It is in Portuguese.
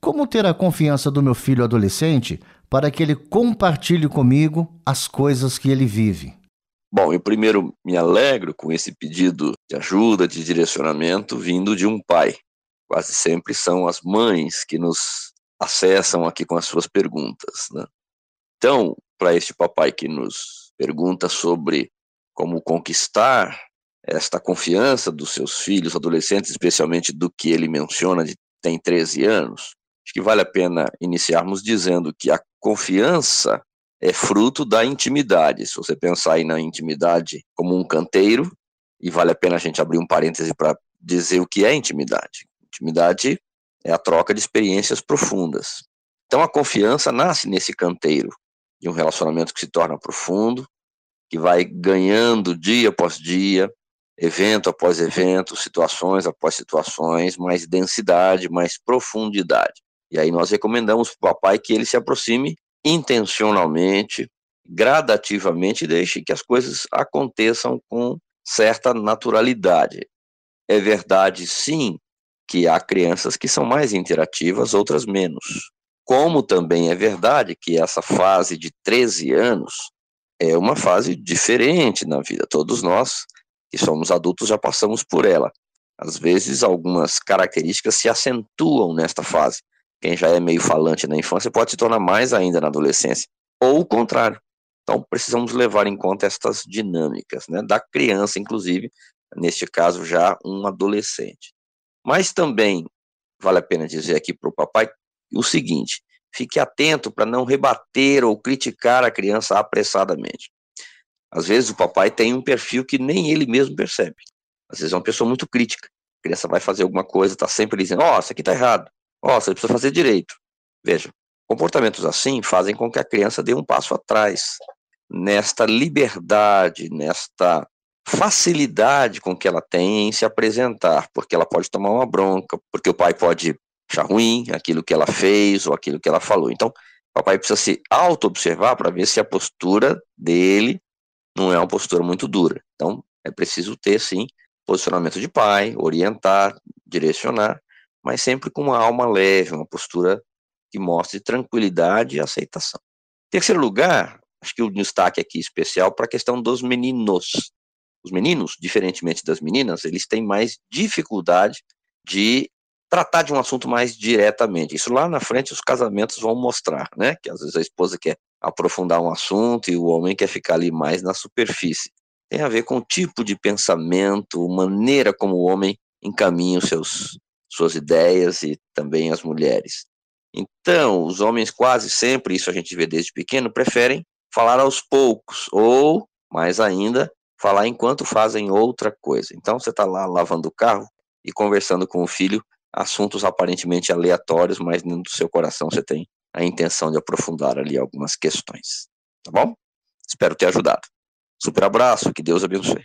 como ter a confiança do meu filho adolescente para que ele compartilhe comigo as coisas que ele vive? Bom, eu primeiro me alegro com esse pedido de ajuda, de direcionamento vindo de um pai. Quase sempre são as mães que nos acessam aqui com as suas perguntas. Né? Então, para este papai que nos pergunta sobre como conquistar esta confiança dos seus filhos adolescentes, especialmente do que ele menciona de tem 13 anos, acho que vale a pena iniciarmos dizendo que a confiança é fruto da intimidade. Se você pensar aí na intimidade como um canteiro, e vale a pena a gente abrir um parêntese para dizer o que é intimidade. Intimidade é a troca de experiências profundas. Então a confiança nasce nesse canteiro de um relacionamento que se torna profundo, que vai ganhando dia após dia, evento após evento, situações após situações, mais densidade, mais profundidade. E aí nós recomendamos para o papai que ele se aproxime intencionalmente, gradativamente, e deixe que as coisas aconteçam com certa naturalidade. É verdade, sim, que há crianças que são mais interativas, outras menos. Como também é verdade que essa fase de 13 anos é uma fase diferente na vida. Todos nós que somos adultos já passamos por ela. Às vezes, algumas características se acentuam nesta fase quem já é meio falante na infância pode se tornar mais ainda na adolescência, ou o contrário. Então, precisamos levar em conta estas dinâmicas, né, da criança, inclusive, neste caso, já um adolescente. Mas também vale a pena dizer aqui para o papai o seguinte: fique atento para não rebater ou criticar a criança apressadamente. Às vezes o papai tem um perfil que nem ele mesmo percebe. Às vezes é uma pessoa muito crítica. A criança vai fazer alguma coisa, está sempre dizendo: Ó, oh, isso aqui está errado. Ó, oh, você precisa fazer direito. Veja, comportamentos assim fazem com que a criança dê um passo atrás nesta liberdade, nesta facilidade com que ela tem em se apresentar, porque ela pode tomar uma bronca, porque o pai pode achar ruim aquilo que ela fez ou aquilo que ela falou. Então, o papai precisa se auto-observar para ver se a postura dele não é uma postura muito dura. Então, é preciso ter, sim, posicionamento de pai, orientar, direcionar, mas sempre com uma alma leve, uma postura que mostre tranquilidade e aceitação. Em terceiro lugar, acho que o destaque aqui especial para a questão dos meninos. Os meninos, diferentemente das meninas, eles têm mais dificuldade de tratar de um assunto mais diretamente. Isso lá na frente os casamentos vão mostrar, né? Que às vezes a esposa quer aprofundar um assunto e o homem quer ficar ali mais na superfície. Tem a ver com o tipo de pensamento, maneira como o homem encaminha os seus suas ideias e também as mulheres. Então, os homens quase sempre, isso a gente vê desde pequeno, preferem falar aos poucos, ou, mais ainda, falar enquanto fazem outra coisa. Então, você está lá lavando o carro e conversando com o filho, assuntos aparentemente aleatórios, mas dentro do seu coração você tem a intenção de aprofundar ali algumas questões. Tá bom? Espero ter ajudado. Super abraço, que Deus abençoe.